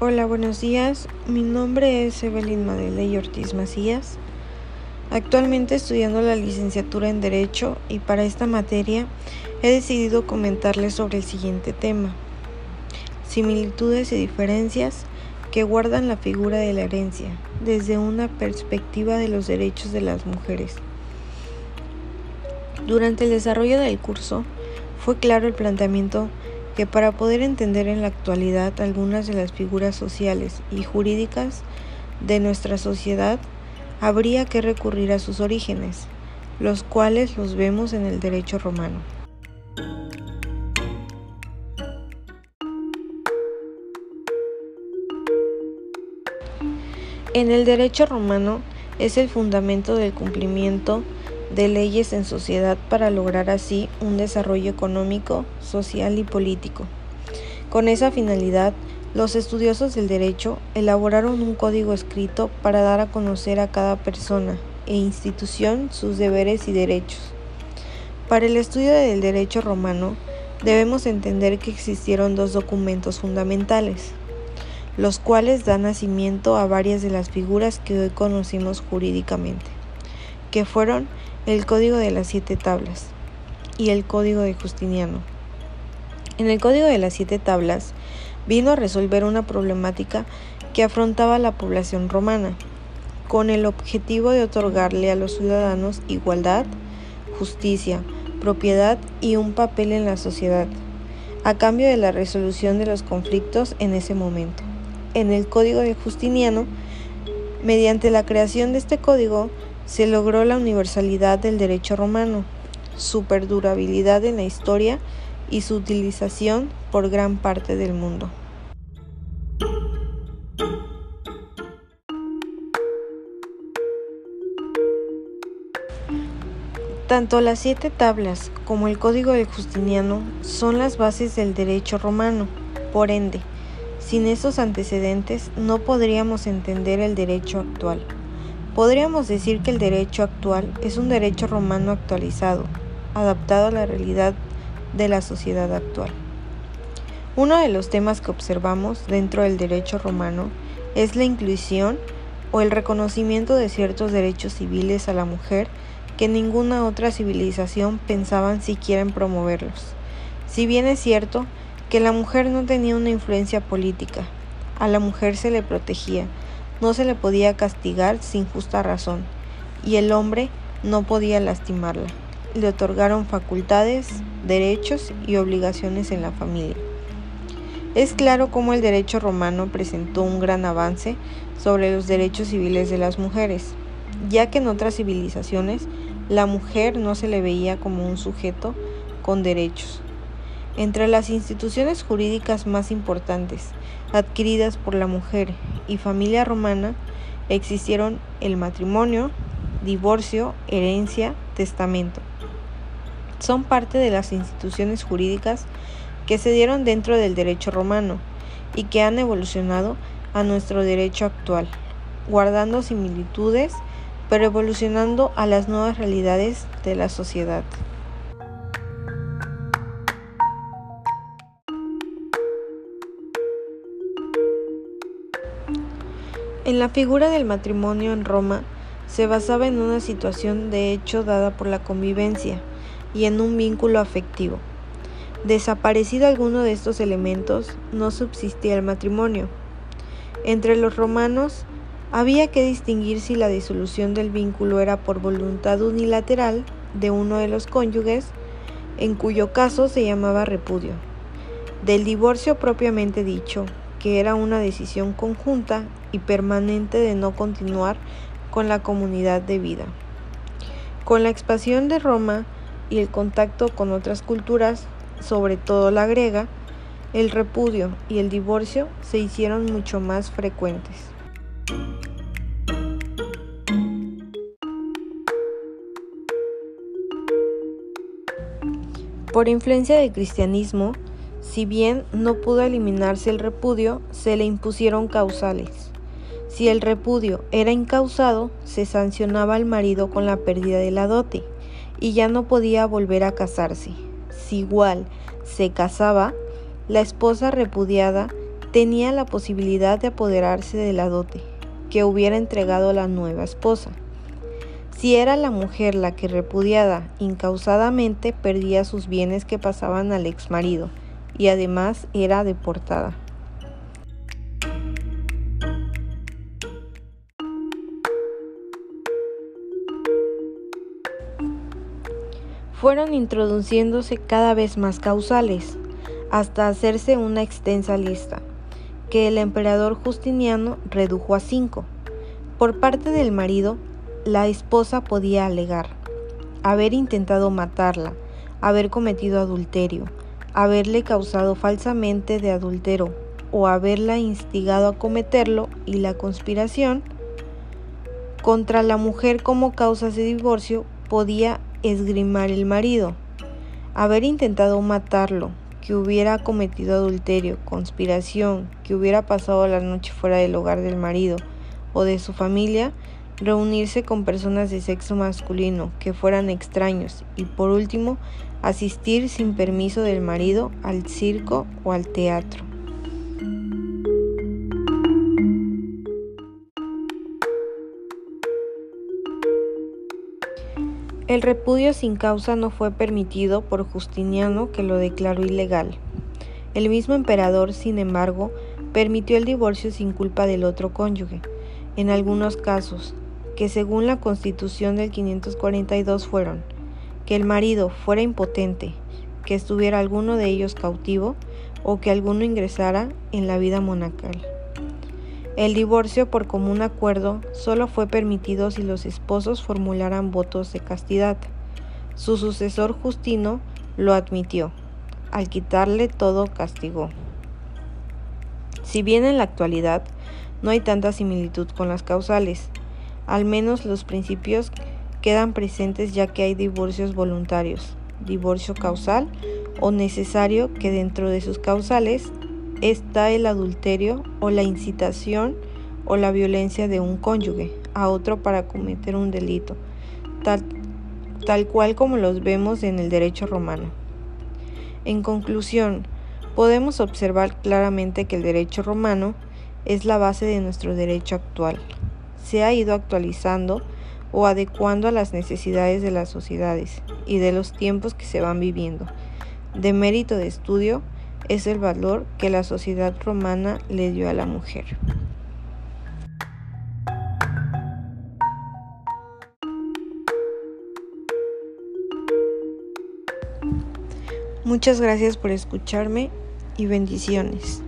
Hola, buenos días. Mi nombre es Evelyn Madeley Ortiz Macías. Actualmente estudiando la licenciatura en Derecho y para esta materia he decidido comentarles sobre el siguiente tema. Similitudes y diferencias que guardan la figura de la herencia desde una perspectiva de los derechos de las mujeres. Durante el desarrollo del curso fue claro el planteamiento que para poder entender en la actualidad algunas de las figuras sociales y jurídicas de nuestra sociedad, habría que recurrir a sus orígenes, los cuales los vemos en el derecho romano. En el derecho romano es el fundamento del cumplimiento de leyes en sociedad para lograr así un desarrollo económico, social y político. Con esa finalidad, los estudiosos del derecho elaboraron un código escrito para dar a conocer a cada persona e institución sus deberes y derechos. Para el estudio del derecho romano, debemos entender que existieron dos documentos fundamentales, los cuales dan nacimiento a varias de las figuras que hoy conocimos jurídicamente, que fueron el Código de las Siete Tablas y el Código de Justiniano. En el Código de las Siete Tablas vino a resolver una problemática que afrontaba la población romana, con el objetivo de otorgarle a los ciudadanos igualdad, justicia, propiedad y un papel en la sociedad, a cambio de la resolución de los conflictos en ese momento. En el Código de Justiniano, mediante la creación de este código, se logró la universalidad del derecho romano, su perdurabilidad en la historia y su utilización por gran parte del mundo. Tanto las siete tablas como el Código de Justiniano son las bases del derecho romano. Por ende, sin esos antecedentes no podríamos entender el derecho actual. Podríamos decir que el derecho actual es un derecho romano actualizado, adaptado a la realidad de la sociedad actual. Uno de los temas que observamos dentro del derecho romano es la inclusión o el reconocimiento de ciertos derechos civiles a la mujer que ninguna otra civilización pensaban siquiera en promoverlos. Si bien es cierto que la mujer no tenía una influencia política, a la mujer se le protegía, no se le podía castigar sin justa razón, y el hombre no podía lastimarla. Le otorgaron facultades, derechos y obligaciones en la familia. Es claro cómo el derecho romano presentó un gran avance sobre los derechos civiles de las mujeres, ya que en otras civilizaciones la mujer no se le veía como un sujeto con derechos. Entre las instituciones jurídicas más importantes adquiridas por la mujer y familia romana existieron el matrimonio, divorcio, herencia, testamento. Son parte de las instituciones jurídicas que se dieron dentro del derecho romano y que han evolucionado a nuestro derecho actual, guardando similitudes pero evolucionando a las nuevas realidades de la sociedad. En la figura del matrimonio en Roma se basaba en una situación de hecho dada por la convivencia y en un vínculo afectivo. Desaparecido alguno de estos elementos, no subsistía el matrimonio. Entre los romanos había que distinguir si la disolución del vínculo era por voluntad unilateral de uno de los cónyuges, en cuyo caso se llamaba repudio, del divorcio propiamente dicho, que era una decisión conjunta y permanente de no continuar con la comunidad de vida. Con la expansión de Roma y el contacto con otras culturas, sobre todo la griega, el repudio y el divorcio se hicieron mucho más frecuentes. Por influencia del cristianismo, si bien no pudo eliminarse el repudio, se le impusieron causales. Si el repudio era incausado, se sancionaba al marido con la pérdida de la dote y ya no podía volver a casarse. Si igual se casaba, la esposa repudiada tenía la posibilidad de apoderarse de la dote que hubiera entregado la nueva esposa. Si era la mujer la que repudiada incausadamente perdía sus bienes que pasaban al ex marido y además era deportada. fueron introduciéndose cada vez más causales, hasta hacerse una extensa lista, que el emperador Justiniano redujo a cinco. Por parte del marido, la esposa podía alegar haber intentado matarla, haber cometido adulterio, haberle causado falsamente de adultero o haberla instigado a cometerlo y la conspiración contra la mujer como causas de divorcio podía esgrimar el marido, haber intentado matarlo, que hubiera cometido adulterio, conspiración, que hubiera pasado la noche fuera del hogar del marido o de su familia, reunirse con personas de sexo masculino que fueran extraños y por último, asistir sin permiso del marido al circo o al teatro. El repudio sin causa no fue permitido por Justiniano, que lo declaró ilegal. El mismo emperador, sin embargo, permitió el divorcio sin culpa del otro cónyuge, en algunos casos, que según la constitución del 542 fueron que el marido fuera impotente, que estuviera alguno de ellos cautivo o que alguno ingresara en la vida monacal. El divorcio por común acuerdo solo fue permitido si los esposos formularan votos de castidad. Su sucesor Justino lo admitió. Al quitarle todo castigó. Si bien en la actualidad no hay tanta similitud con las causales, al menos los principios quedan presentes ya que hay divorcios voluntarios, divorcio causal o necesario que dentro de sus causales está el adulterio o la incitación o la violencia de un cónyuge a otro para cometer un delito, tal, tal cual como los vemos en el derecho romano. En conclusión, podemos observar claramente que el derecho romano es la base de nuestro derecho actual. Se ha ido actualizando o adecuando a las necesidades de las sociedades y de los tiempos que se van viviendo. De mérito de estudio, es el valor que la sociedad romana le dio a la mujer. Muchas gracias por escucharme y bendiciones.